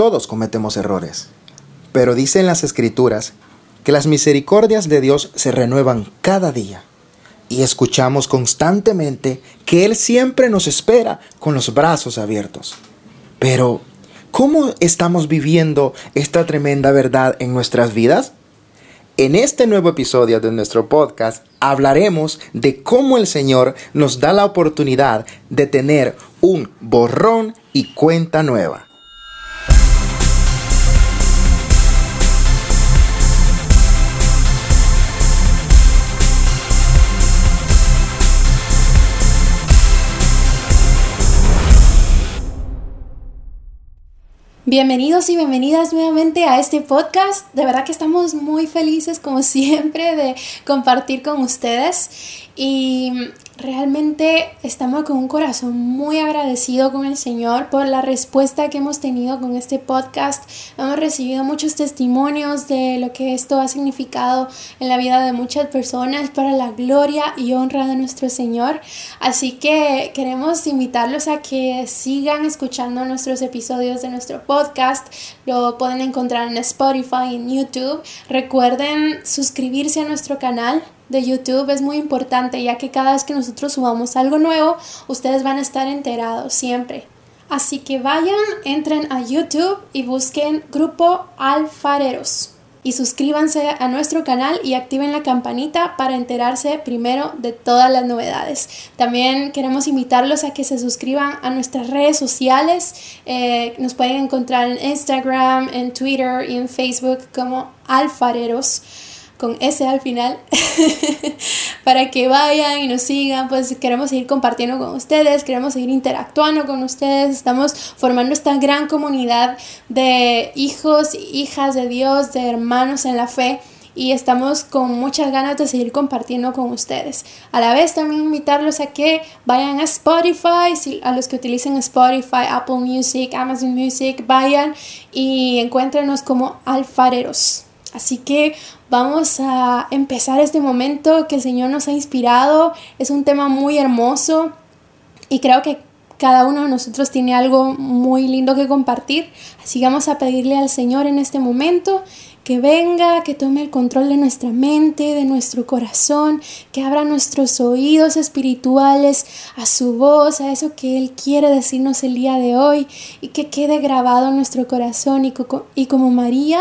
todos cometemos errores. Pero dicen las escrituras que las misericordias de Dios se renuevan cada día. Y escuchamos constantemente que Él siempre nos espera con los brazos abiertos. Pero, ¿cómo estamos viviendo esta tremenda verdad en nuestras vidas? En este nuevo episodio de nuestro podcast hablaremos de cómo el Señor nos da la oportunidad de tener un borrón y cuenta nueva. Bienvenidos y bienvenidas nuevamente a este podcast. De verdad que estamos muy felices como siempre de compartir con ustedes y Realmente estamos con un corazón muy agradecido con el Señor por la respuesta que hemos tenido con este podcast. Hemos recibido muchos testimonios de lo que esto ha significado en la vida de muchas personas para la gloria y honra de nuestro Señor. Así que queremos invitarlos a que sigan escuchando nuestros episodios de nuestro podcast. Lo pueden encontrar en Spotify en YouTube. Recuerden suscribirse a nuestro canal de YouTube es muy importante ya que cada vez que nosotros subamos algo nuevo, ustedes van a estar enterados siempre. Así que vayan, entren a YouTube y busquen Grupo Alfareros. Y suscríbanse a nuestro canal y activen la campanita para enterarse primero de todas las novedades. También queremos invitarlos a que se suscriban a nuestras redes sociales. Eh, nos pueden encontrar en Instagram, en Twitter y en Facebook como Alfareros con S al final, para que vayan y nos sigan, pues queremos seguir compartiendo con ustedes, queremos seguir interactuando con ustedes, estamos formando esta gran comunidad de hijos hijas de Dios, de hermanos en la fe y estamos con muchas ganas de seguir compartiendo con ustedes. A la vez también invitarlos a que vayan a Spotify, a los que utilicen Spotify, Apple Music, Amazon Music, vayan y encuéntrenos como alfareros. Así que vamos a empezar este momento que el Señor nos ha inspirado. Es un tema muy hermoso y creo que cada uno de nosotros tiene algo muy lindo que compartir. Así que vamos a pedirle al Señor en este momento que venga, que tome el control de nuestra mente, de nuestro corazón, que abra nuestros oídos espirituales a su voz, a eso que Él quiere decirnos el día de hoy y que quede grabado en nuestro corazón y, y como María,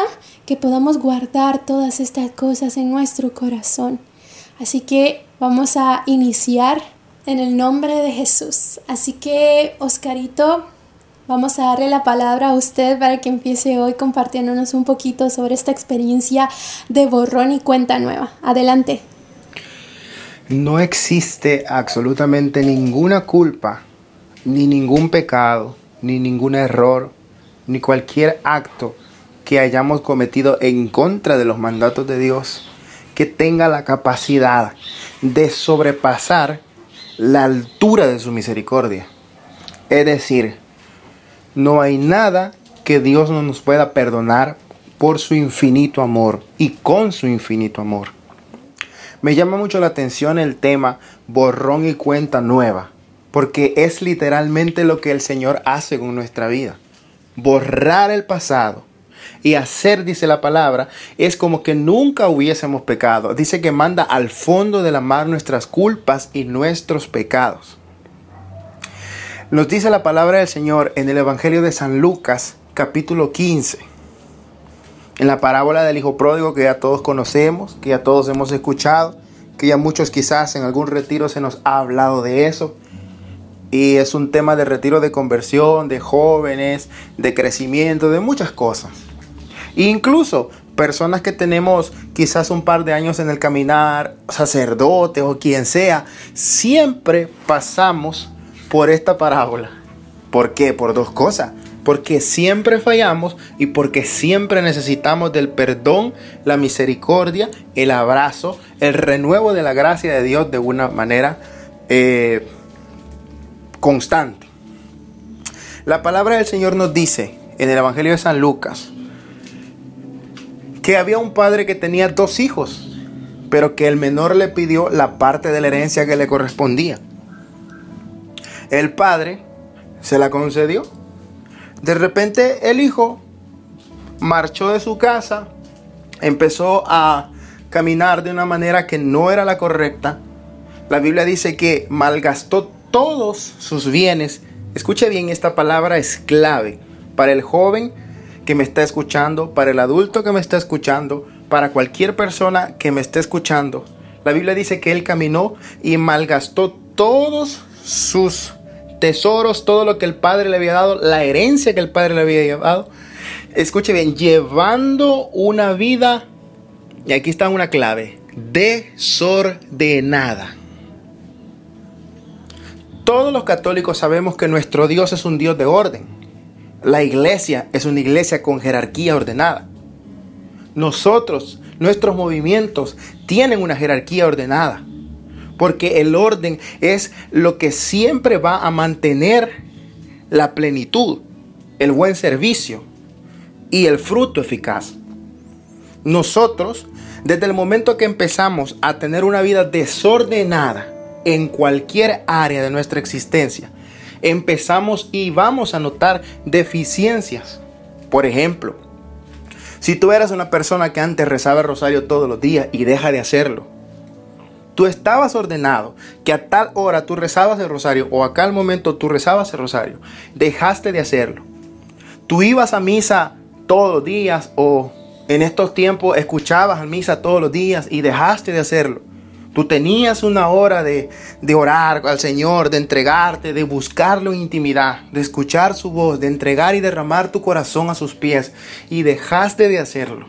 que podamos guardar todas estas cosas en nuestro corazón. Así que vamos a iniciar en el nombre de Jesús. Así que, Oscarito, Vamos a darle la palabra a usted para que empiece hoy compartiéndonos un poquito sobre esta experiencia de borrón y cuenta nueva. Adelante. No existe absolutamente ninguna culpa, ni ningún pecado, ni ningún error, ni cualquier acto que hayamos cometido en contra de los mandatos de Dios que tenga la capacidad de sobrepasar la altura de su misericordia. Es decir, no hay nada que Dios no nos pueda perdonar por su infinito amor y con su infinito amor. Me llama mucho la atención el tema borrón y cuenta nueva, porque es literalmente lo que el Señor hace con nuestra vida. Borrar el pasado y hacer, dice la palabra, es como que nunca hubiésemos pecado. Dice que manda al fondo de la mar nuestras culpas y nuestros pecados. Nos dice la palabra del Señor en el Evangelio de San Lucas, capítulo 15. En la parábola del Hijo Pródigo que ya todos conocemos, que ya todos hemos escuchado, que ya muchos quizás en algún retiro se nos ha hablado de eso. Y es un tema de retiro de conversión, de jóvenes, de crecimiento, de muchas cosas. Incluso personas que tenemos quizás un par de años en el caminar, sacerdotes o quien sea, siempre pasamos por esta parábola. ¿Por qué? Por dos cosas. Porque siempre fallamos y porque siempre necesitamos del perdón, la misericordia, el abrazo, el renuevo de la gracia de Dios de una manera eh, constante. La palabra del Señor nos dice en el Evangelio de San Lucas que había un padre que tenía dos hijos, pero que el menor le pidió la parte de la herencia que le correspondía. El padre se la concedió. De repente el hijo marchó de su casa, empezó a caminar de una manera que no era la correcta. La Biblia dice que malgastó todos sus bienes. Escuche bien, esta palabra es clave para el joven que me está escuchando, para el adulto que me está escuchando, para cualquier persona que me esté escuchando. La Biblia dice que él caminó y malgastó todos sus tesoros, todo lo que el Padre le había dado, la herencia que el Padre le había dado. Escuche bien, llevando una vida, y aquí está una clave, desordenada. Todos los católicos sabemos que nuestro Dios es un Dios de orden. La iglesia es una iglesia con jerarquía ordenada. Nosotros, nuestros movimientos tienen una jerarquía ordenada. Porque el orden es lo que siempre va a mantener la plenitud, el buen servicio y el fruto eficaz. Nosotros, desde el momento que empezamos a tener una vida desordenada, en cualquier área de nuestra existencia, empezamos y vamos a notar deficiencias. Por ejemplo, si tú eras una persona que antes rezaba el rosario todos los días y deja de hacerlo, tú estabas ordenado que a tal hora tú rezabas el rosario o a tal momento tú rezabas el rosario, dejaste de hacerlo. Tú ibas a misa todos los días o en estos tiempos escuchabas a misa todos los días y dejaste de hacerlo. Tú tenías una hora de, orar al Señor, de entregarte, de buscarlo en intimidad, de escuchar su voz, de entregar y derramar tu corazón a sus pies y dejaste de hacerlo.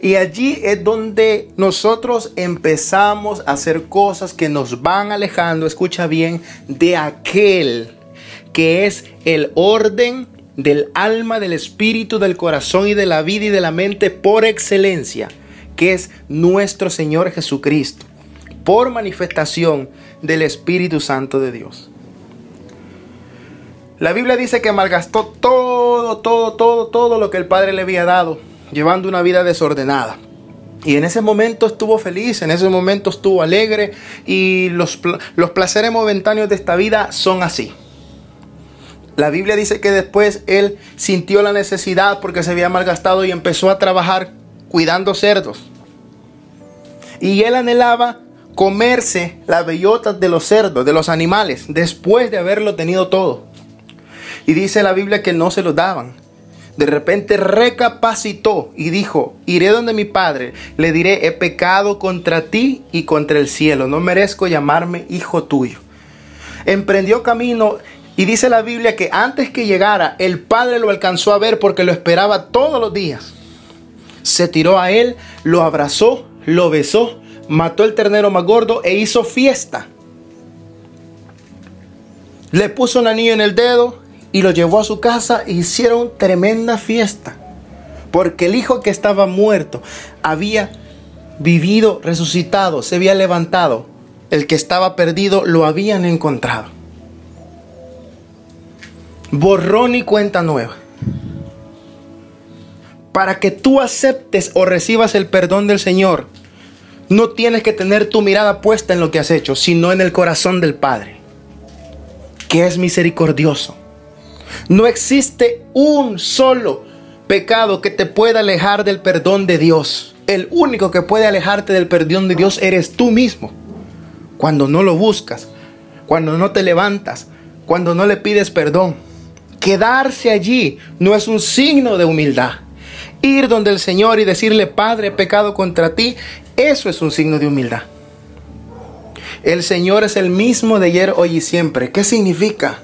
Y allí es donde nosotros empezamos a hacer cosas que nos van alejando, escucha bien, de aquel que es el orden del alma, del espíritu, del corazón y de la vida y de la mente por excelencia que es nuestro Señor Jesucristo, por manifestación del Espíritu Santo de Dios. La Biblia dice que malgastó todo, todo, todo, todo lo que el Padre le había dado, llevando una vida desordenada. Y en ese momento estuvo feliz, en ese momento estuvo alegre y los, los placeres momentáneos de esta vida son así. La Biblia dice que después él sintió la necesidad porque se había malgastado y empezó a trabajar cuidando cerdos. Y él anhelaba comerse las bellotas de los cerdos, de los animales, después de haberlo tenido todo. Y dice la Biblia que no se lo daban. De repente recapacitó y dijo, iré donde mi padre, le diré, he pecado contra ti y contra el cielo, no merezco llamarme hijo tuyo. Emprendió camino y dice la Biblia que antes que llegara, el padre lo alcanzó a ver porque lo esperaba todos los días se tiró a él, lo abrazó, lo besó, mató el ternero más gordo e hizo fiesta. Le puso un anillo en el dedo y lo llevó a su casa e hicieron tremenda fiesta. Porque el hijo que estaba muerto había vivido, resucitado, se había levantado. El que estaba perdido lo habían encontrado. Borrón y cuenta nueva para que tú aceptes o recibas el perdón del Señor, no tienes que tener tu mirada puesta en lo que has hecho, sino en el corazón del Padre, que es misericordioso. No existe un solo pecado que te pueda alejar del perdón de Dios. El único que puede alejarte del perdón de Dios eres tú mismo. Cuando no lo buscas, cuando no te levantas, cuando no le pides perdón. Quedarse allí no es un signo de humildad. Ir donde el Señor y decirle, Padre, pecado contra ti, eso es un signo de humildad. El Señor es el mismo de ayer, hoy y siempre. ¿Qué significa?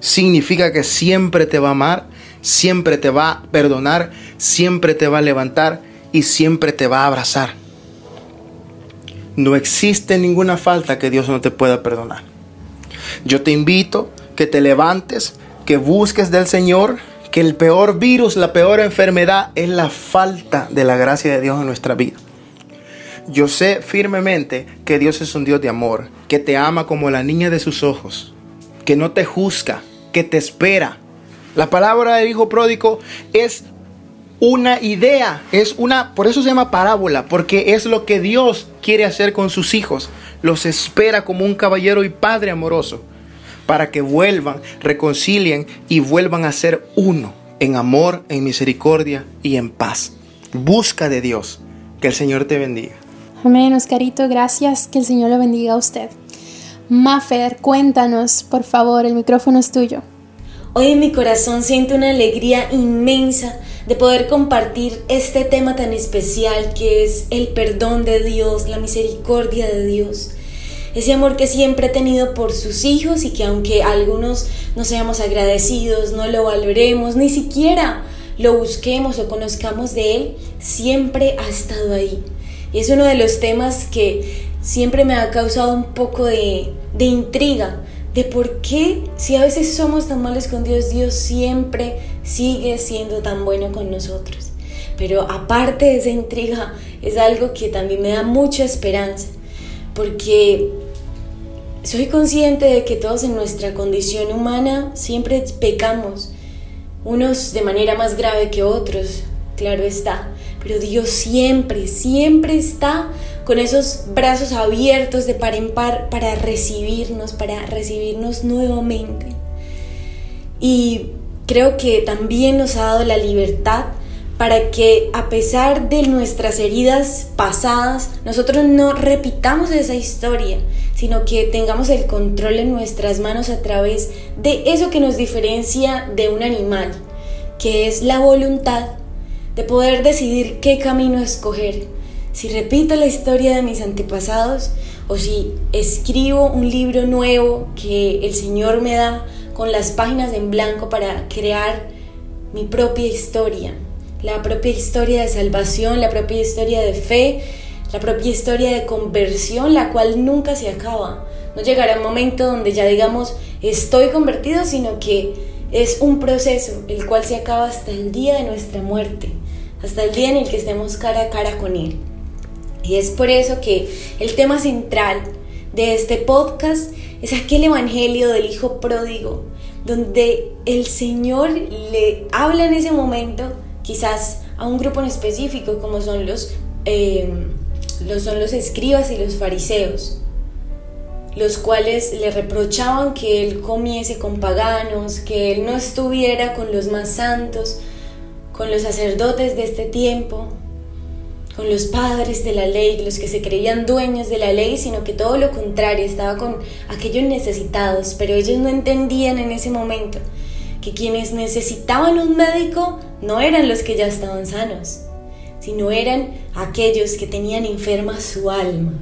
Significa que siempre te va a amar, siempre te va a perdonar, siempre te va a levantar y siempre te va a abrazar. No existe ninguna falta que Dios no te pueda perdonar. Yo te invito que te levantes, que busques del Señor, que el peor virus, la peor enfermedad es la falta de la gracia de Dios en nuestra vida. Yo sé firmemente que Dios es un Dios de amor, que te ama como la niña de sus ojos, que no te juzga, que te espera. La palabra del hijo pródigo es una idea, es una, por eso se llama parábola, porque es lo que Dios quiere hacer con sus hijos. Los espera como un caballero y padre amoroso para que vuelvan, reconcilien y vuelvan a ser uno en amor, en misericordia y en paz. Busca de Dios. Que el Señor te bendiga. Amén, Oscarito, gracias. Que el Señor lo bendiga a usted. Mafer, cuéntanos, por favor, el micrófono es tuyo. Hoy en mi corazón siento una alegría inmensa de poder compartir este tema tan especial que es el perdón de Dios, la misericordia de Dios. Ese amor que siempre ha tenido por sus hijos y que aunque algunos no seamos agradecidos, no lo valoremos, ni siquiera lo busquemos o conozcamos de Él, siempre ha estado ahí. Y es uno de los temas que siempre me ha causado un poco de, de intriga de por qué si a veces somos tan malos con Dios, Dios siempre sigue siendo tan bueno con nosotros. Pero aparte de esa intriga, es algo que también me da mucha esperanza, porque soy consciente de que todos en nuestra condición humana siempre pecamos, unos de manera más grave que otros, claro está, pero Dios siempre, siempre está con esos brazos abiertos de par en par para recibirnos, para recibirnos nuevamente. Y creo que también nos ha dado la libertad para que a pesar de nuestras heridas pasadas, nosotros no repitamos esa historia, sino que tengamos el control en nuestras manos a través de eso que nos diferencia de un animal, que es la voluntad de poder decidir qué camino escoger. Si repito la historia de mis antepasados o si escribo un libro nuevo que el Señor me da con las páginas en blanco para crear mi propia historia, la propia historia de salvación, la propia historia de fe, la propia historia de conversión, la cual nunca se acaba. No llegará un momento donde ya digamos estoy convertido, sino que es un proceso el cual se acaba hasta el día de nuestra muerte, hasta el día en el que estemos cara a cara con Él. Y es por eso que el tema central de este podcast es aquel Evangelio del Hijo Pródigo, donde el Señor le habla en ese momento quizás a un grupo en específico como son los, eh, los, son los escribas y los fariseos, los cuales le reprochaban que él comiese con paganos, que él no estuviera con los más santos, con los sacerdotes de este tiempo, con los padres de la ley, los que se creían dueños de la ley, sino que todo lo contrario, estaba con aquellos necesitados, pero ellos no entendían en ese momento que quienes necesitaban un médico no eran los que ya estaban sanos, sino eran aquellos que tenían enferma su alma.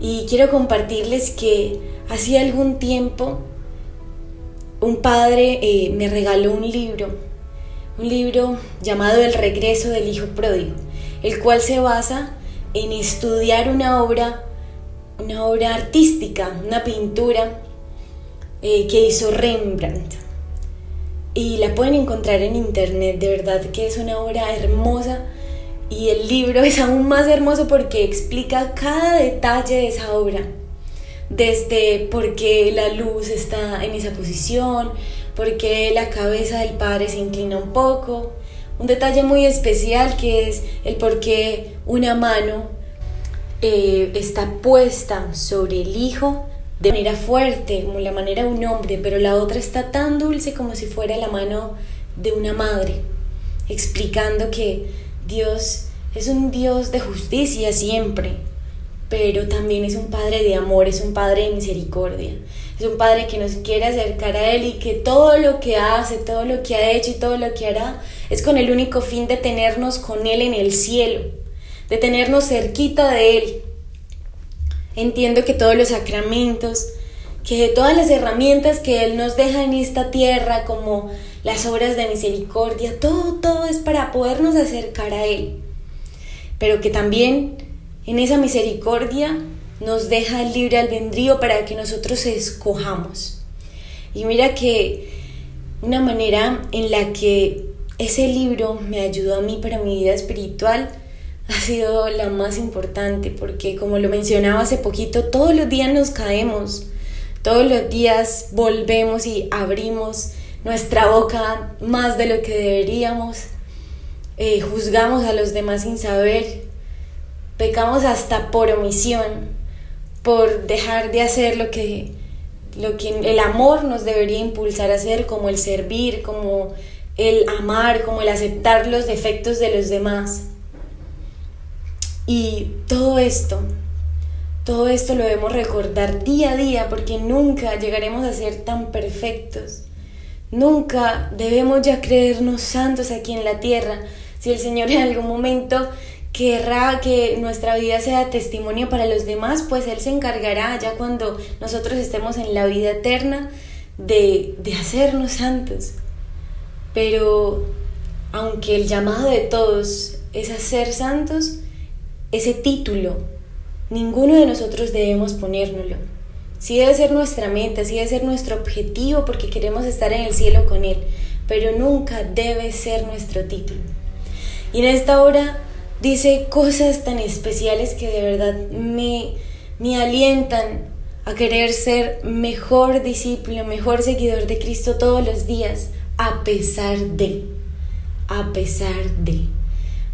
Y quiero compartirles que hacía algún tiempo un padre eh, me regaló un libro, un libro llamado El regreso del Hijo Pródigo el cual se basa en estudiar una obra, una obra artística, una pintura eh, que hizo Rembrandt. Y la pueden encontrar en internet, de verdad que es una obra hermosa. Y el libro es aún más hermoso porque explica cada detalle de esa obra. Desde por qué la luz está en esa posición, por qué la cabeza del padre se inclina un poco, un detalle muy especial que es el por qué una mano eh, está puesta sobre el hijo de manera fuerte, como la manera de un hombre, pero la otra está tan dulce como si fuera la mano de una madre, explicando que Dios es un Dios de justicia siempre, pero también es un Padre de amor, es un Padre de misericordia. Es un Padre que nos quiere acercar a Él y que todo lo que hace, todo lo que ha hecho y todo lo que hará es con el único fin de tenernos con Él en el cielo, de tenernos cerquita de Él. Entiendo que todos los sacramentos, que todas las herramientas que Él nos deja en esta tierra, como las obras de misericordia, todo, todo es para podernos acercar a Él. Pero que también en esa misericordia nos deja el libre albedrío para que nosotros escojamos. Y mira que una manera en la que ese libro me ayudó a mí para mi vida espiritual ha sido la más importante porque como lo mencionaba hace poquito, todos los días nos caemos, todos los días volvemos y abrimos nuestra boca más de lo que deberíamos, eh, juzgamos a los demás sin saber, pecamos hasta por omisión por dejar de hacer lo que, lo que el amor nos debería impulsar a hacer, como el servir, como el amar, como el aceptar los defectos de los demás. Y todo esto, todo esto lo debemos recordar día a día porque nunca llegaremos a ser tan perfectos. Nunca debemos ya creernos santos aquí en la tierra. Si el Señor en algún momento querrá que nuestra vida sea testimonio para los demás, pues Él se encargará ya cuando nosotros estemos en la vida eterna de, de hacernos santos. Pero aunque el llamado de todos es a ser santos, ese título, ninguno de nosotros debemos ponérnoslo. Sí debe ser nuestra meta, sí debe ser nuestro objetivo porque queremos estar en el cielo con Él, pero nunca debe ser nuestro título. Y en esta hora dice cosas tan especiales que de verdad me, me alientan a querer ser mejor discípulo, mejor seguidor de Cristo todos los días, a pesar de, a pesar de,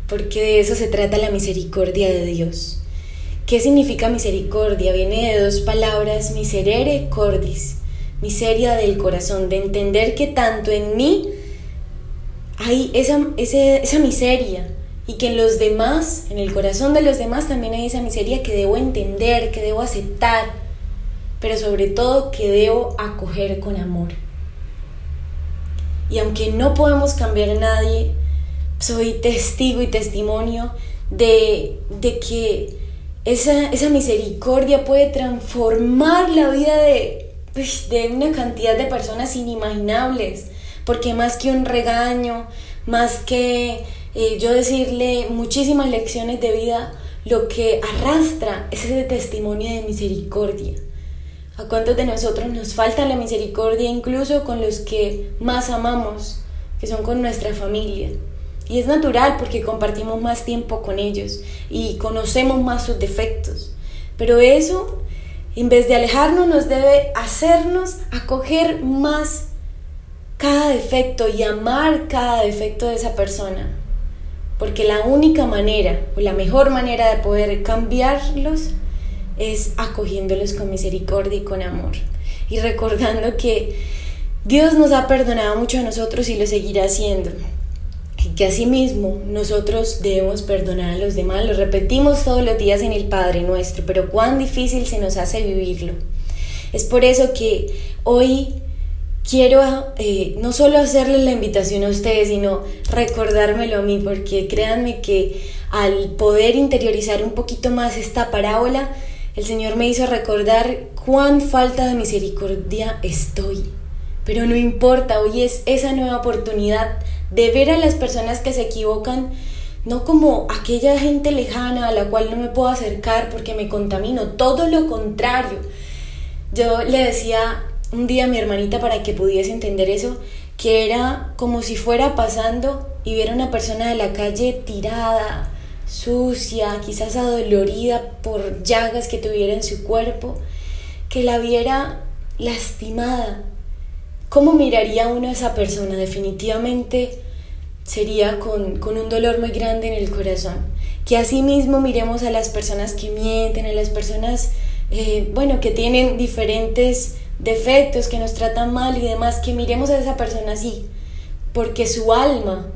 porque de eso se trata la misericordia de Dios. ¿Qué significa misericordia? Viene de dos palabras, miserere cordis, miseria del corazón, de entender que tanto en mí hay esa, esa miseria y que en los demás, en el corazón de los demás también hay esa miseria que debo entender, que debo aceptar, pero sobre todo que debo acoger con amor. Y aunque no podemos cambiar a nadie, soy testigo y testimonio de, que esa, esa, misericordia puede transformar la vida de, pues, de una cantidad de personas inimaginables. Porque más que un regaño, más que eh, yo decirle muchísimas lecciones de vida, lo que arrastra es ese testimonio de misericordia. ¿A cuántos de nosotros nos falta la misericordia incluso con los que más amamos, que son con nuestra familia? Y es natural porque compartimos más tiempo con ellos y conocemos más sus defectos. Pero eso, en vez de alejarnos, nos debe hacernos acoger más cada defecto y amar cada defecto de esa persona. Porque la única manera o la mejor manera de poder cambiarlos es acogiéndolos con misericordia y con amor. Y recordando que Dios nos ha perdonado mucho a nosotros y lo seguirá haciendo. Y que asimismo nosotros debemos perdonar a los demás. Lo repetimos todos los días en el Padre nuestro, pero cuán difícil se nos hace vivirlo. Es por eso que hoy quiero eh, no solo hacerles la invitación a ustedes, sino recordármelo a mí, porque créanme que al poder interiorizar un poquito más esta parábola, el Señor me hizo recordar cuán falta de misericordia estoy. Pero no importa, hoy es esa nueva oportunidad de ver a las personas que se equivocan, no como aquella gente lejana a la cual no me puedo acercar porque me contamino, todo lo contrario. Yo le decía un día a mi hermanita para que pudiese entender eso, que era como si fuera pasando y viera una persona de la calle tirada, sucia, quizás adolorida por llagas que tuviera en su cuerpo, que la viera lastimada. ¿Cómo miraría uno a esa persona? Definitivamente sería con, un dolor muy grande en el corazón. Que asimismo miremos a las personas que mienten, a las personas, eh, bueno, que tienen diferentes defectos, que nos tratan mal y demás, que miremos a esa persona así, porque su alma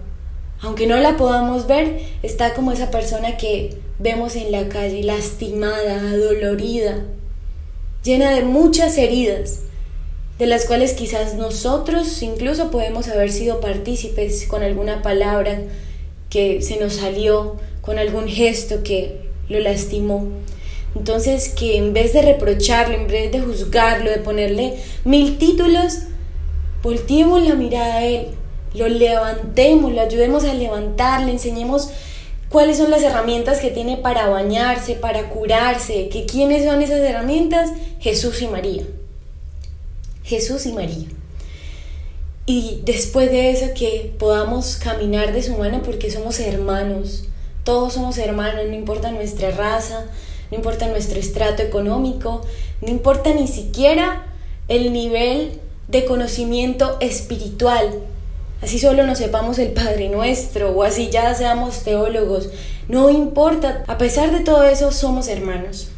aunque no la podamos ver, está como esa persona que vemos en la calle, lastimada, dolorida, llena de muchas heridas, de las cuales quizás nosotros incluso podemos haber sido partícipes con alguna palabra que se nos salió, con algún gesto que lo lastimó. Entonces, que en vez de reprocharlo, en vez de juzgarlo, de ponerle mil títulos, volteemos la mirada a él lo levantemos, lo ayudemos a levantar, le enseñemos cuáles son las herramientas que tiene para bañarse, para curarse, que quiénes son esas herramientas, Jesús y María. Jesús y María. Y después de eso que podamos caminar de su mano porque somos hermanos, todos somos hermanos, no importa nuestra raza, no importa nuestro estrato económico, no importa ni siquiera el nivel de conocimiento espiritual así solo nos sepamos el Padre Nuestro o así ya seamos teólogos, no importa, a pesar de todo eso somos hermanos.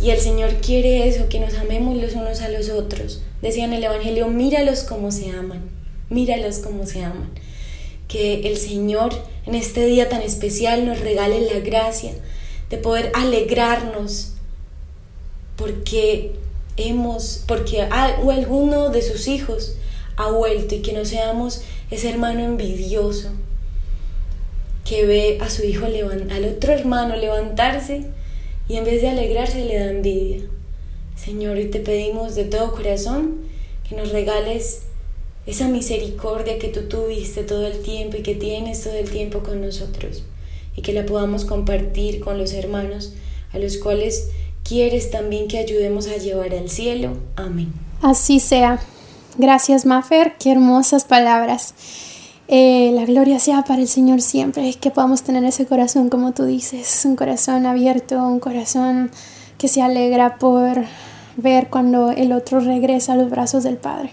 Y el Señor quiere eso, que nos amemos los unos a los otros. Decía en el Evangelio, míralos como se aman. míralos como se aman. Que el Señor en este día tan especial nos regale la gracia de poder alegrarnos porque hemos, porque alguno de sus hijos ha vuelto y que no seamos ese hermano envidioso que ve a su hijo al otro hermano levantarse y en vez de alegrarse le da envidia. Señor, y te pedimos de todo corazón que nos regales esa misericordia que tú tuviste todo el tiempo y que tienes todo el tiempo con nosotros y que la podamos compartir con los hermanos a los cuales quieres también que ayudemos a llevar al cielo. Amén. Así sea. Gracias, Mafer. Qué hermosas palabras. Eh, la gloria sea para el Señor siempre, que podamos tener ese corazón, como tú dices, un corazón abierto, un corazón que se alegra por ver cuando el otro regresa a los brazos del Padre.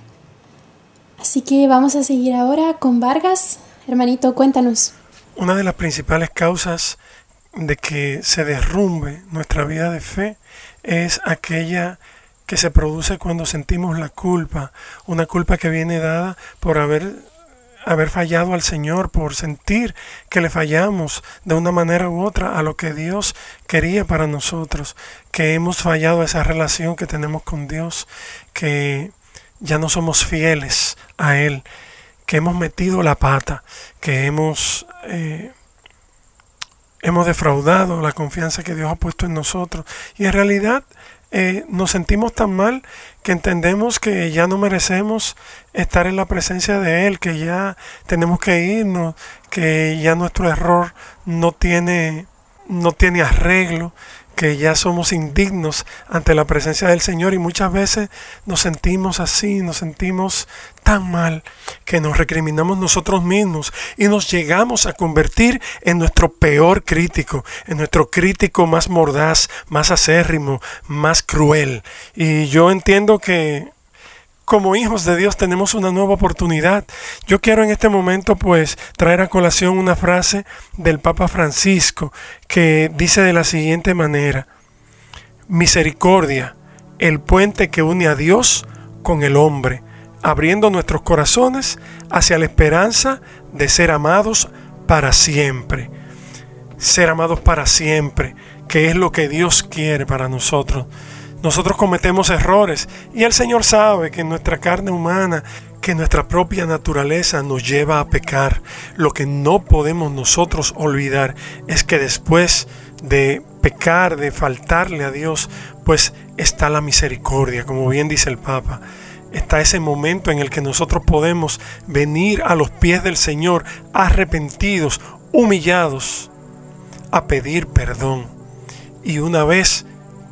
Así que vamos a seguir ahora con Vargas. Hermanito, cuéntanos. Una de las principales causas de que se derrumbe nuestra vida de fe es aquella que se produce cuando sentimos la culpa, una culpa que viene dada por haber, haber fallado al Señor, por sentir que le fallamos de una manera u otra a lo que Dios quería para nosotros, que hemos fallado a esa relación que tenemos con Dios, que ya no somos fieles a Él, que hemos metido la pata, que hemos... Eh, hemos defraudado la confianza que Dios ha puesto en nosotros. Y en realidad eh, nos sentimos tan mal que entendemos que ya no merecemos estar en la presencia de Él, que ya tenemos que irnos, que ya nuestro error no tiene, no tiene arreglo, que ya somos indignos ante la presencia del Señor y muchas veces nos sentimos así, nos sentimos tan mal que nos recriminamos nosotros mismos y nos llegamos a convertir en nuestro peor crítico, en nuestro crítico más mordaz, más acérrimo, más cruel. Y yo entiendo que como hijos de Dios tenemos una nueva oportunidad. Yo quiero en este momento pues traer a colación una frase del Papa Francisco que dice de la siguiente manera, misericordia, el puente que une a Dios con el hombre, abriendo nuestros corazones hacia la esperanza de ser amados para siempre. Ser amados para siempre, que es lo que Dios quiere para nosotros. Nosotros cometemos errores y el Señor sabe que nuestra carne humana, que nuestra propia naturaleza nos lleva a pecar. Lo que no podemos nosotros olvidar es que después de pecar, de faltarle a Dios, pues está la misericordia, como bien dice el Papa. Está ese momento en el que nosotros podemos venir a los pies del Señor arrepentidos, humillados, a pedir perdón. Y una vez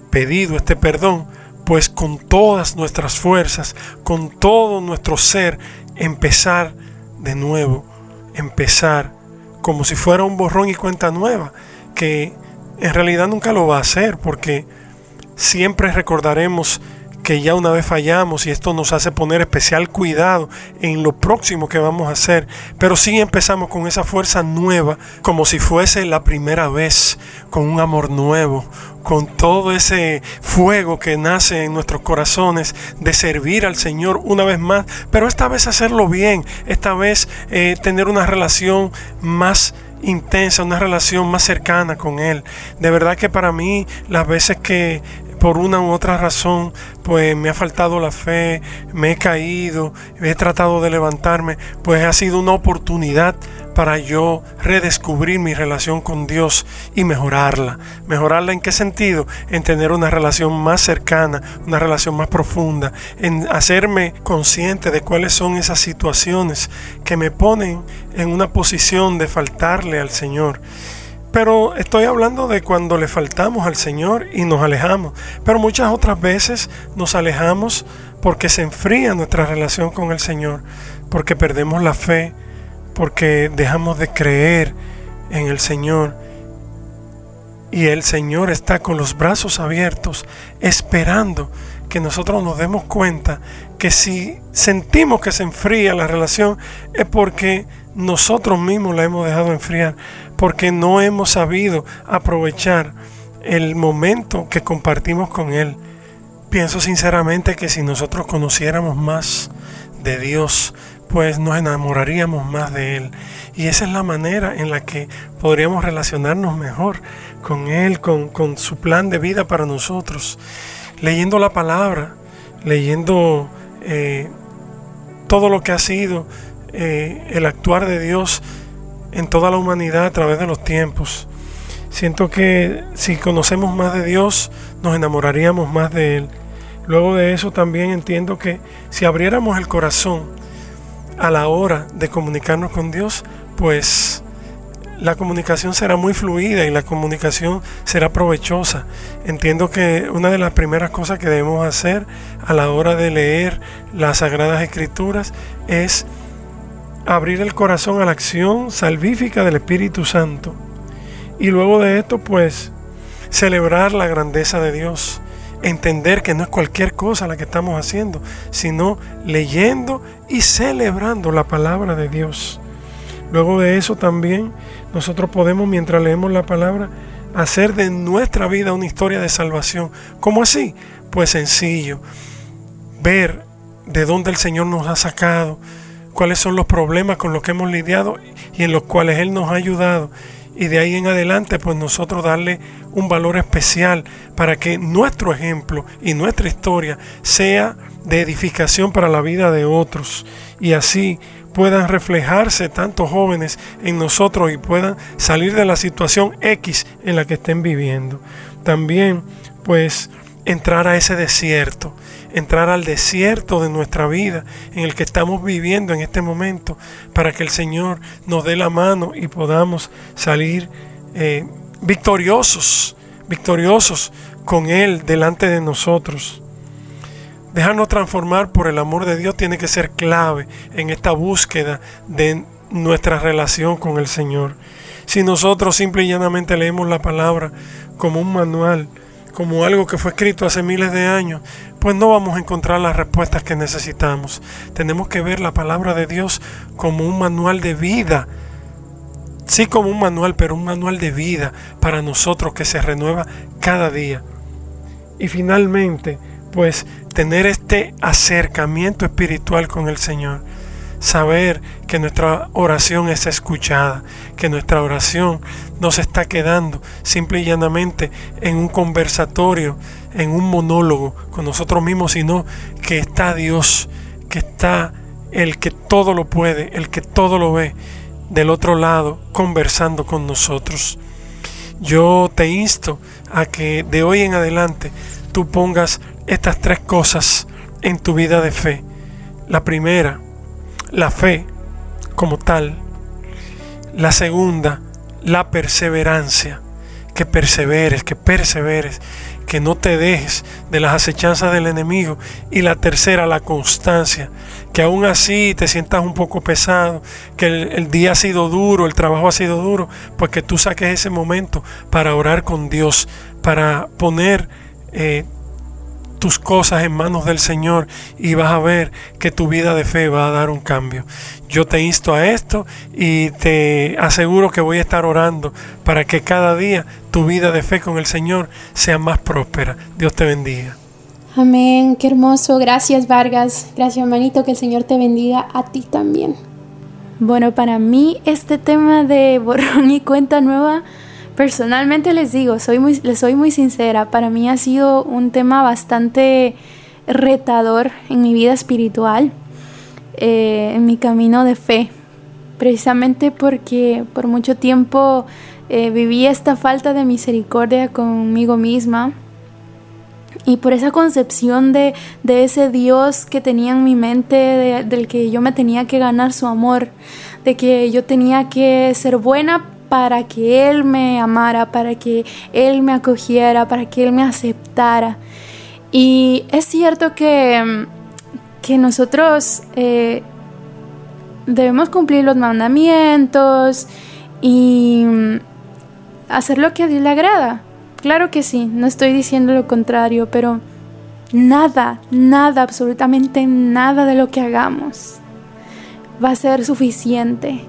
pedido este perdón, pues con todas nuestras fuerzas, con todo nuestro ser, empezar de nuevo, empezar como si fuera un borrón y cuenta nueva, que en realidad nunca lo va a hacer, porque siempre recordaremos que ya una vez fallamos y esto nos hace poner especial cuidado en lo próximo que vamos a hacer, pero sí empezamos con esa fuerza nueva, como si fuese la primera vez, con un amor nuevo, con todo ese fuego que nace en nuestros corazones de servir al Señor una vez más, pero esta vez hacerlo bien, esta vez eh, tener una relación más intensa, una relación más cercana con Él. De verdad que para mí las veces que por una u otra razón, pues me ha faltado la fe, me he caído, he tratado de levantarme, pues ha sido una oportunidad para yo redescubrir mi relación con Dios y mejorarla. ¿Mejorarla en qué sentido? En tener una relación más cercana, una relación más profunda, en hacerme consciente de cuáles son esas situaciones que me ponen en una posición de faltarle al Señor. Pero estoy hablando de cuando le faltamos al Señor y nos alejamos. Pero muchas otras veces nos alejamos porque se enfría nuestra relación con el Señor, porque perdemos la fe, porque dejamos de creer en el Señor. Y el Señor está con los brazos abiertos, esperando que nosotros nos demos cuenta que si sentimos que se enfría la relación es porque nosotros mismos la hemos dejado enfriar porque no hemos sabido aprovechar el momento que compartimos con Él. Pienso sinceramente que si nosotros conociéramos más de Dios, pues nos enamoraríamos más de Él. Y esa es la manera en la que podríamos relacionarnos mejor con Él, con, su plan de vida para nosotros. Leyendo la palabra, leyendo eh, todo lo que ha sido eh, el actuar de Dios en toda la humanidad a través de los tiempos. Siento que si conocemos más de Dios, nos enamoraríamos más de Él. Luego de eso también entiendo que si abriéramos el corazón a la hora de comunicarnos con Dios, pues la comunicación será muy fluida y la comunicación será provechosa. Entiendo que una de las primeras cosas que debemos hacer a la hora de leer las Sagradas Escrituras es abrir el corazón a la acción salvífica del Espíritu Santo. Y luego de esto, pues, celebrar la grandeza de Dios. Entender que no es cualquier cosa la que estamos haciendo, sino leyendo y celebrando la palabra de Dios. Luego de eso también nosotros podemos, mientras leemos la palabra, hacer de nuestra vida una historia de salvación. ¿Cómo así? Pues sencillo. Ver de dónde el Señor nos ha sacado, cuáles son los problemas con los que hemos lidiado y en los cuales Él nos ha ayudado. Y de ahí en adelante, pues nosotros darle un valor especial para que nuestro ejemplo y nuestra historia sea de edificación para la vida de otros. Y así puedan reflejarse tantos jóvenes en nosotros y puedan salir de la situación X en la que estén viviendo. También, pues, entrar a ese desierto, entrar al desierto de nuestra vida en el que estamos viviendo en este momento, para que el Señor nos dé la mano y podamos salir eh, victoriosos, victoriosos con Él delante de nosotros. Dejarnos transformar por el amor de Dios tiene que ser clave en esta búsqueda de nuestra relación con el Señor. Si nosotros simple y llanamente leemos la palabra como un manual, como algo que fue escrito hace miles de años, pues no vamos a encontrar las respuestas que necesitamos. Tenemos que ver la palabra de Dios como un manual de vida. Sí como un manual, pero un manual de vida para nosotros que se renueva cada día. Y finalmente, pues tener este acercamiento espiritual con el Señor. Saber que nuestra oración es escuchada, que nuestra oración no se está quedando simple y llanamente en un conversatorio, en un monólogo con nosotros mismos, sino que está Dios, que está el que todo lo puede, el que todo lo ve, del otro lado, conversando con nosotros. Yo te insto a que de hoy en adelante tú pongas estas tres cosas en tu vida de fe. La primera, la fe como tal. La segunda, la perseverancia. Que perseveres, que perseveres, que no te dejes de las acechanzas del enemigo. Y la tercera, la constancia. Que aún así te sientas un poco pesado, que el, día ha sido duro, el trabajo ha sido duro, pues que tú saques ese momento para orar con Dios, para poner eh, tus cosas en manos del Señor y vas a ver que tu vida de fe va a dar un cambio. Yo te insto a esto y te aseguro que voy a estar orando para que cada día tu vida de fe con el Señor sea más próspera. Dios te bendiga. Amén, qué hermoso. Gracias Vargas. Gracias hermanito, que el Señor te bendiga a ti también. Bueno, para mí este tema de borrón y cuenta nueva Personalmente les digo, soy muy, les soy muy sincera, para mí ha sido un tema bastante retador en mi vida espiritual, eh, en mi camino de fe, precisamente porque por mucho tiempo eh, viví esta falta de misericordia conmigo misma y por esa concepción de, ese Dios que tenía en mi mente, del que yo me tenía que ganar su amor, de que yo tenía que ser buena para que Él me amara, para que Él me acogiera, para que Él me aceptara. Y es cierto que, que nosotros eh, debemos cumplir los mandamientos y hacer lo que a Dios le agrada. Claro que sí, no estoy diciendo lo contrario, pero nada, nada, absolutamente nada de lo que hagamos va a ser suficiente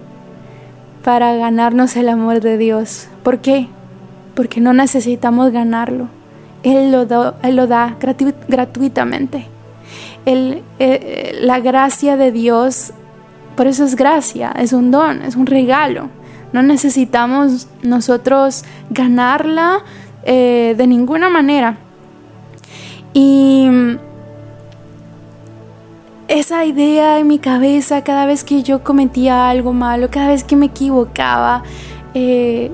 para ganarnos el amor de Dios. ¿Por qué? Porque no necesitamos ganarlo. Él lo da, él lo da gratuitamente. Eh, la gracia de Dios Por eso es gracia, es un don, es un regalo. No necesitamos nosotros ganarla eh, de ninguna manera. Y esa idea en mi cabeza cada vez que yo cometía algo malo, cada vez que me equivocaba, eh,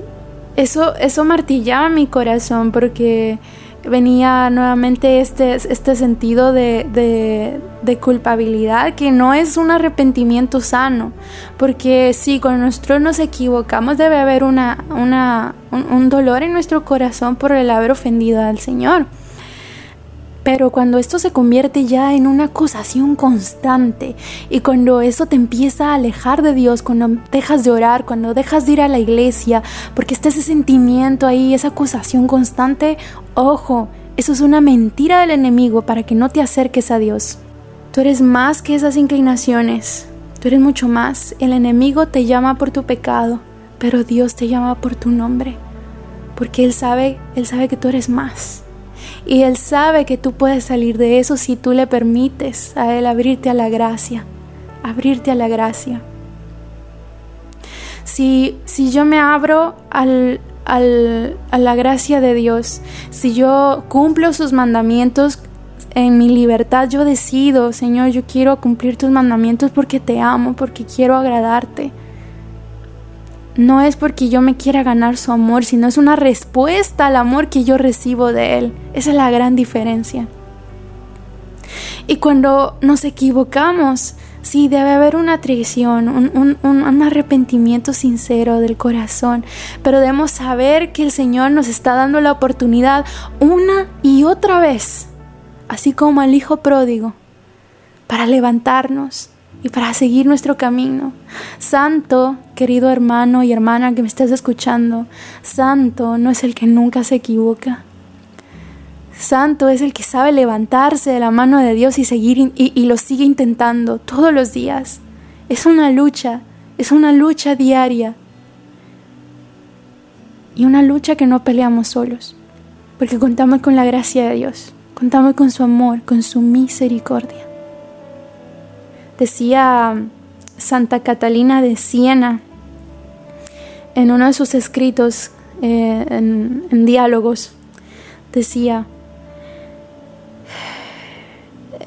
eso, eso martillaba mi corazón porque venía nuevamente este, este sentido de, culpabilidad que no es un arrepentimiento sano, porque sí, cuando nosotros nos equivocamos debe haber una, un dolor en nuestro corazón por el haber ofendido al Señor. Pero cuando esto se convierte ya en una acusación constante y cuando eso te empieza a alejar de Dios, cuando dejas de orar, cuando dejas de ir a la iglesia, porque está ese sentimiento ahí, esa acusación constante, ojo, eso es una mentira del enemigo para que no te acerques a Dios. Tú eres más que esas inclinaciones, tú eres mucho más. El enemigo te llama por tu pecado, pero Dios te llama por tu nombre, porque Él sabe, Él sabe que tú eres más. Y Él sabe que tú puedes salir de eso si tú le permites a Él abrirte a la gracia, abrirte a la gracia. Si, si yo me abro al, al, a la gracia de Dios, si yo cumplo sus mandamientos en mi libertad, yo decido, Señor, yo quiero cumplir tus mandamientos porque te amo, porque quiero agradarte no es porque yo me quiera ganar su amor, sino es una respuesta al amor que yo recibo de Él. Esa es la gran diferencia. Y cuando nos equivocamos, sí, debe haber una traición, un, arrepentimiento sincero del corazón, pero debemos saber que el Señor nos está dando la oportunidad una y otra vez, así como al Hijo pródigo, para levantarnos, y para seguir nuestro camino. Santo, querido hermano y hermana que me estás escuchando, Santo no es el que nunca se equivoca. Santo es el que sabe levantarse de la mano de Dios y seguir y, lo sigue intentando todos los días. Es una lucha, es una lucha diaria. Y una lucha que no peleamos solos, porque contamos con la gracia de Dios, contamos con su amor, con su misericordia. Decía Santa Catalina de Siena en uno de sus escritos eh, en, diálogos, decía,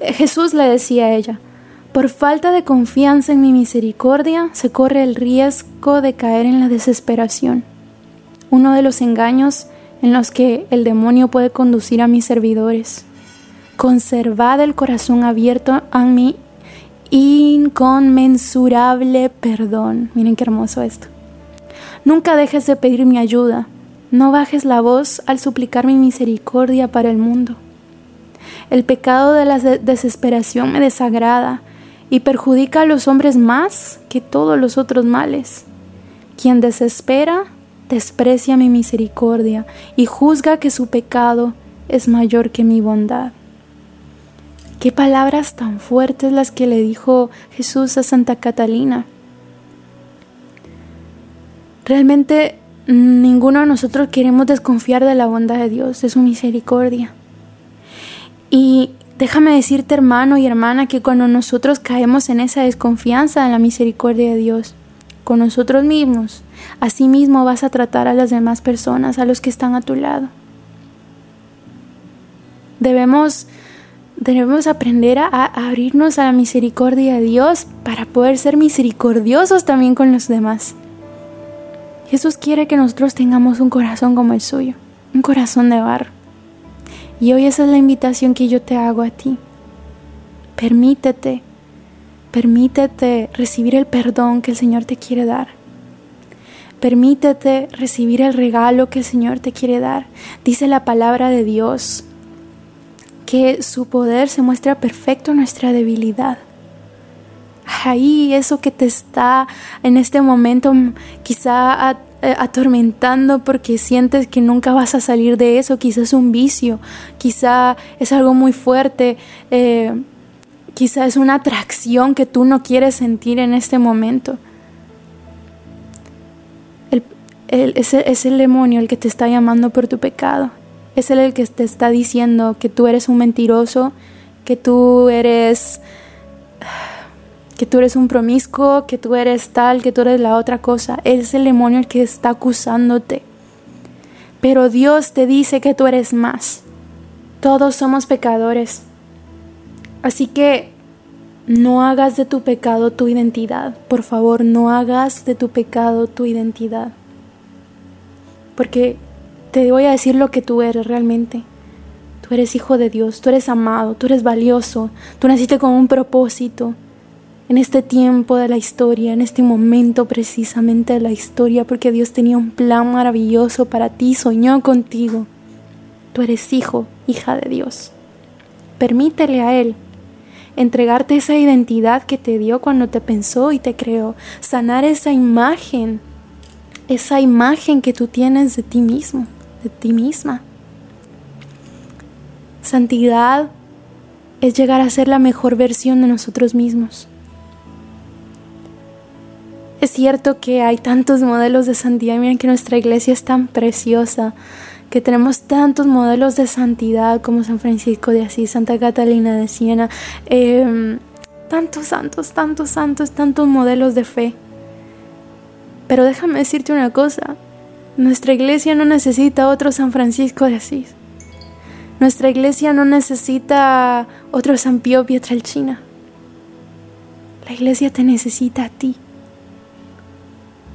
Jesús le decía a ella, por falta de confianza en mi misericordia se corre el riesgo de caer en la desesperación. Uno de los engaños en los que el demonio puede conducir a mis servidores. Conservad el corazón abierto a mi inconmensurable perdón. Miren qué hermoso esto. Nunca dejes de pedir mi ayuda. No bajes la voz al suplicar mi misericordia para el mundo. El pecado de la desesperación me desagrada y perjudica a los hombres más que todos los otros males. Quien desespera, desprecia mi misericordia y juzga que su pecado es mayor que mi bondad. Qué palabras tan fuertes las que le dijo Jesús a Santa Catalina. Realmente ninguno de nosotros queremos desconfiar de la bondad de Dios, de su misericordia. Y déjame decirte, hermano y hermana, que cuando nosotros caemos en esa desconfianza en la misericordia de Dios, con nosotros mismos, así mismo vas a tratar a las demás personas, a los que están a tu lado. Debemos debemos aprender a, abrirnos a la misericordia de Dios para poder ser misericordiosos también con los demás. Jesús quiere que nosotros tengamos un corazón como el suyo, un corazón de barro. Y hoy esa es la invitación que yo te hago a ti. Permítete, permítete recibir el perdón que el Señor te quiere dar. Permítete recibir el regalo que el Señor te quiere dar. Dice la palabra de Dios que su poder se muestra perfecto en nuestra debilidad. Ahí eso que te está en este momento quizá eh, atormentando porque sientes que nunca vas a salir de eso, quizás es un vicio, quizá es algo muy fuerte, eh, quizá es una atracción que tú no quieres sentir en este momento. es el demonio el que te está llamando por tu pecado es el que te está diciendo que tú eres un mentiroso, que tú eres que tú eres un promiscuo, que tú eres tal, que tú eres la otra cosa. Es el demonio el que está acusándote. Pero Dios te dice que tú eres más. Todos somos pecadores. Así que no hagas de tu pecado tu identidad. Por favor, no hagas de tu pecado tu identidad. Porque te voy a decir lo que tú eres realmente. Tú eres hijo de Dios, tú eres amado, tú eres valioso, tú naciste con un propósito en este tiempo de la historia, en este momento precisamente de la historia, porque Dios tenía un plan maravilloso para ti, soñó contigo. Tú eres hijo, hija de Dios. Permítele a Él entregarte esa identidad que te dio cuando te pensó y te creó, sanar esa imagen, esa imagen que tú tienes de ti mismo, de ti misma. Santidad es llegar a ser la mejor versión de nosotros mismos. Es cierto que hay tantos modelos de santidad. Miren que nuestra iglesia es tan preciosa, que tenemos tantos modelos de santidad como San Francisco de Asís, Santa Catalina de Siena, em, tantos santos, tantos santos, tantos modelos de fe. Pero déjame decirte una cosa, nuestra iglesia no necesita otro San Francisco de Asís. Nuestra iglesia no necesita otro San Pío Pietrelcina. La iglesia te necesita a ti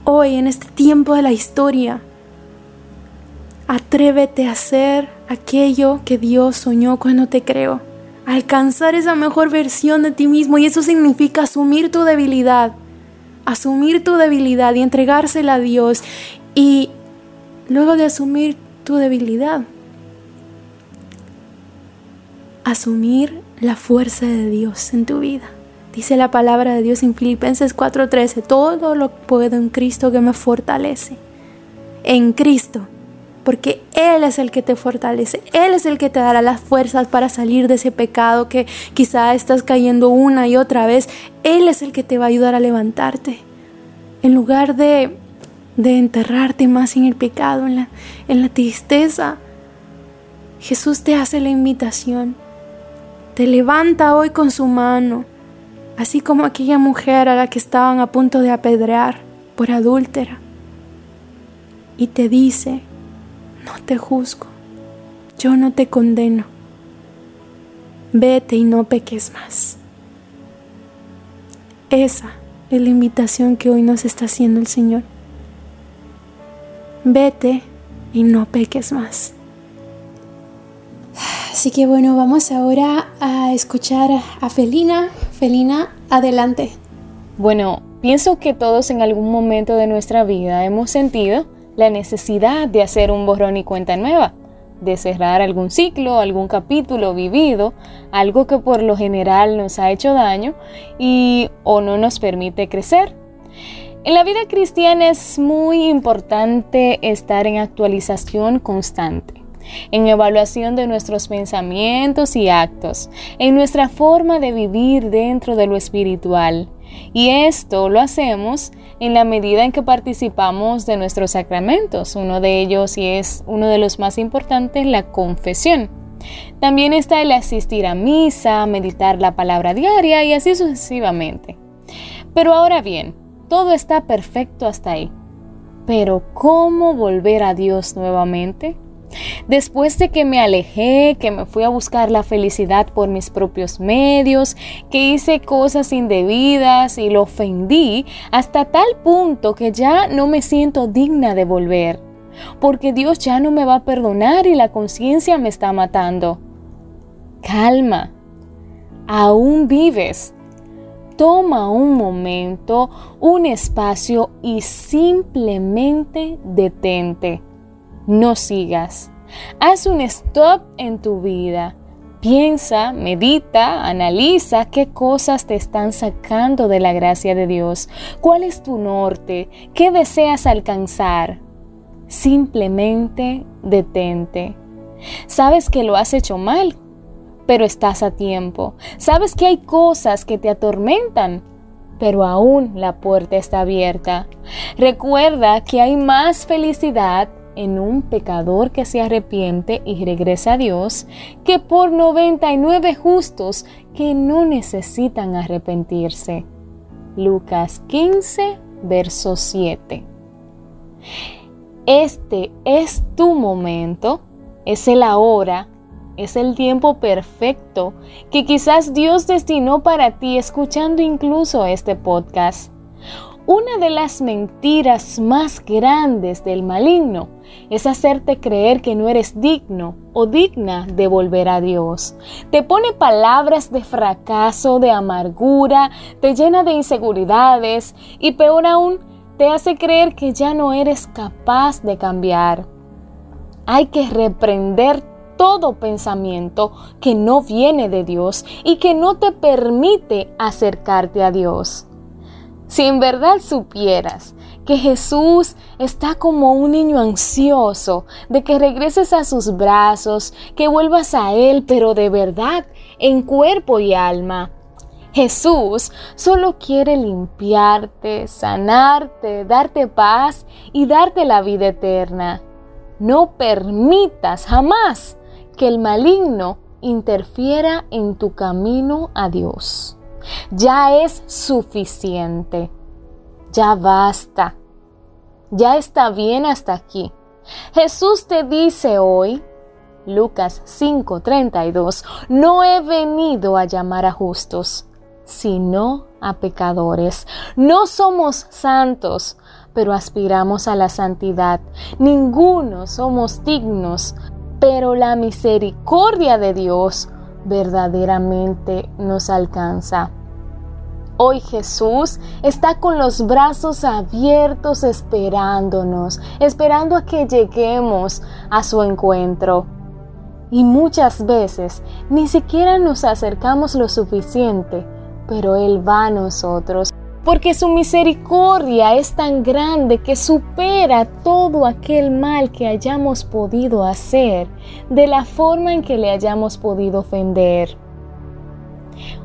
hoy, en este tiempo de la historia. Atrévete a hacer aquello que Dios soñó cuando te creó. Alcanzar esa mejor versión de ti mismo y eso significa asumir tu debilidad. Asumir tu debilidad y entregársela a Dios. Y luego de asumir tu debilidad, asumir la fuerza de Dios en tu vida. Dice la palabra de Dios en Filipenses 4:13, todo lo puedo en Cristo que me fortalece. En Cristo, porque Él es el que te fortalece, Él es el que te dará las fuerzas para salir de ese pecado que quizá estás cayendo una y otra vez. Él es el que te va a ayudar a levantarte. En lugar de, de enterrarte más en el pecado, en la, tristeza, Jesús te hace la invitación. Te levanta hoy con su mano así como aquella mujer a la que estaban a punto de apedrear por adúltera. Y te dice, no te juzgo, yo no te condeno, vete y no peques más. Esa es la invitación que hoy nos está haciendo el Señor. Vete y no peques más. Así que bueno, vamos ahora a escuchar a Felina. Felina, adelante. Bueno, pienso que todos en algún momento de nuestra vida hemos sentido la necesidad de hacer un borrón y cuenta nueva, de cerrar algún ciclo, algún capítulo vivido, algo que por lo general nos ha hecho daño y o no nos permite crecer. En la vida cristiana es muy importante estar en actualización constante en evaluación de nuestros pensamientos y actos, en nuestra forma de vivir dentro de lo espiritual. Y esto lo hacemos en la medida en que participamos de nuestros sacramentos. Uno de ellos, y es uno de los más importantes, la confesión. También está el asistir a misa, meditar la palabra diaria y así sucesivamente. Pero ahora bien, todo está perfecto hasta ahí. Pero ¿cómo volver a Dios nuevamente? Después de que me alejé, que me fui a buscar la felicidad por mis propios medios, que hice cosas indebidas y lo ofendí hasta tal punto que ya no me siento digna de volver, porque Dios ya no me va a perdonar y la conciencia me está matando. Calma, aún vives. Toma un momento, un espacio y simplemente detente no sigas. Haz un stop en tu vida. Piensa, medita, analiza qué cosas te están sacando de la gracia de Dios. ¿Cuál es tu norte? ¿Qué deseas alcanzar? Simplemente detente. Sabes que lo has hecho mal, pero estás a tiempo. Sabes que hay cosas que te atormentan, pero aún la puerta está abierta. Recuerda que hay más felicidad en un pecador que se arrepiente y regresa a Dios que por 99 justos que no necesitan arrepentirse. Lucas 15, verso 7. Este es tu momento, es el ahora, es el tiempo perfecto que quizás Dios destinó para ti escuchando incluso este podcast. Una de las mentiras más grandes del maligno es hacerte creer que no eres digno o digna de volver a Dios. Te pone palabras de fracaso, de amargura, te llena de inseguridades y peor aún, te hace creer que ya no eres capaz de cambiar. Hay que reprender todo pensamiento que no viene de Dios y que no te permite acercarte a Dios. Si en verdad supieras que Jesús está como un niño ansioso de que regreses a sus brazos, que vuelvas a Él, pero de verdad, en cuerpo y alma. Jesús solo quiere limpiarte, sanarte, darte paz y darte la vida eterna. No permitas jamás que el maligno interfiera en tu camino a Dios ya es suficiente. Ya basta. Ya está bien hasta aquí. Jesús te dice hoy, Lucas 5:32, no he venido a llamar a justos, sino a pecadores. No somos santos, pero aspiramos a la santidad. Ninguno somos dignos, pero la misericordia de Dios verdaderamente nos alcanza. Hoy Jesús está con los brazos abiertos esperándonos, esperando a que lleguemos a su encuentro. Y muchas veces ni siquiera nos acercamos lo suficiente, pero Él va a nosotros porque su misericordia es tan grande que supera todo aquel mal que hayamos podido hacer, de la forma en que le hayamos podido ofender.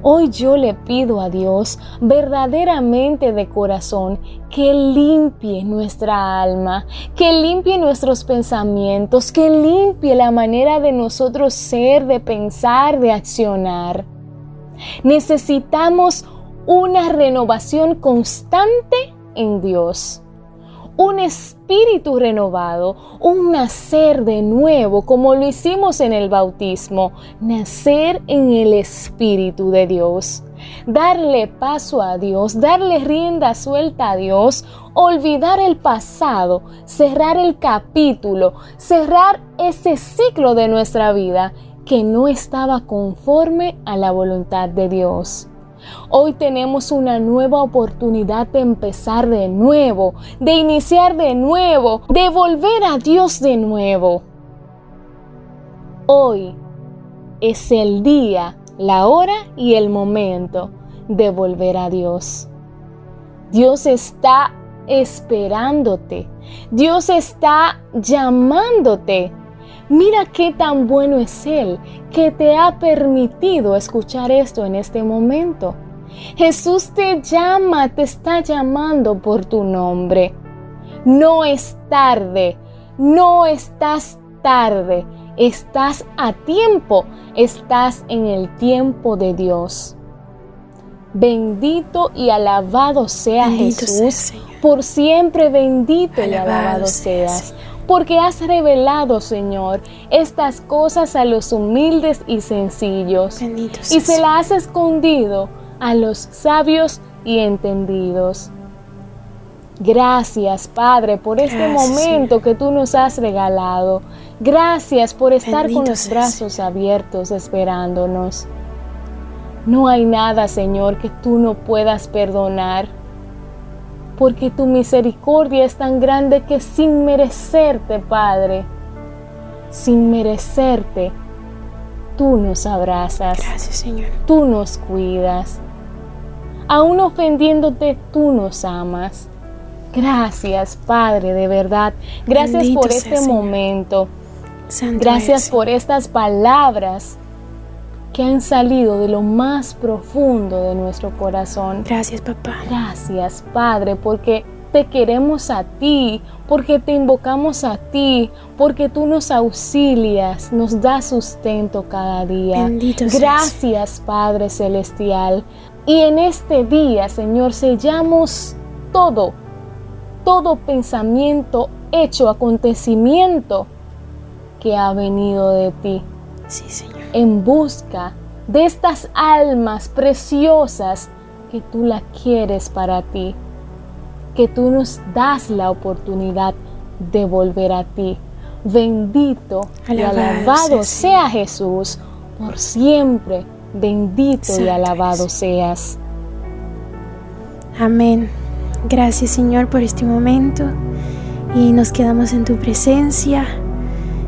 Hoy yo le pido a Dios verdaderamente de corazón que limpie nuestra alma, que limpie nuestros pensamientos, que limpie la manera de nosotros ser, de pensar, de accionar. Necesitamos una renovación constante en Dios. Un espíritu renovado, un nacer de nuevo, como lo hicimos en el bautismo, nacer en el Espíritu de Dios. Darle paso a Dios, darle rienda suelta a Dios, olvidar el pasado, cerrar el capítulo, cerrar ese ciclo de nuestra vida que no estaba conforme a la voluntad de Dios. Hoy tenemos una nueva oportunidad de empezar de nuevo, de iniciar de nuevo, de volver a Dios de nuevo. Hoy es el día, la hora y el momento de volver a Dios. Dios está esperándote. Dios está llamándote. Mira qué tan bueno es Él que te ha permitido escuchar esto en este momento. Jesús te llama, te está llamando por tu nombre. No es tarde, no estás tarde, estás a tiempo, estás en el tiempo de Dios. Bendito y alabado sea Jesús, por siempre bendito y alabado seas porque has revelado, Señor, estas cosas a los humildes y sencillos, y se las has escondido a los sabios y entendidos. Gracias, Padre, por este momento que tú nos has regalado. Gracias por estar con los brazos abiertos esperándonos. No hay nada, Señor, que tú no puedas perdonar porque tu misericordia es tan grande que sin merecerte, Padre, sin merecerte, tú nos abrazas. Gracias, Señor. Tú nos cuidas. Aún ofendiéndote, tú nos amas. Gracias, Padre, de verdad. Gracias por este momento. Gracias por estas palabras que han salido de lo más profundo de nuestro corazón. Gracias, papá. Gracias, Padre, porque te queremos a ti, porque te invocamos a ti, porque tú nos auxilias, nos das sustento cada día. Bendito Gracias, Padre Celestial. Y en este día, Señor, sellamos todo, todo pensamiento, hecho, acontecimiento que ha venido de ti. Sí, Señor. En busca de estas almas preciosas que tú la quieres para ti, que tú nos das la oportunidad de volver a ti. Bendito y alabado sea, Jesús por siempre. Bendito y alabado seas. Amén. Gracias Señor por este momento y nos quedamos en tu presencia.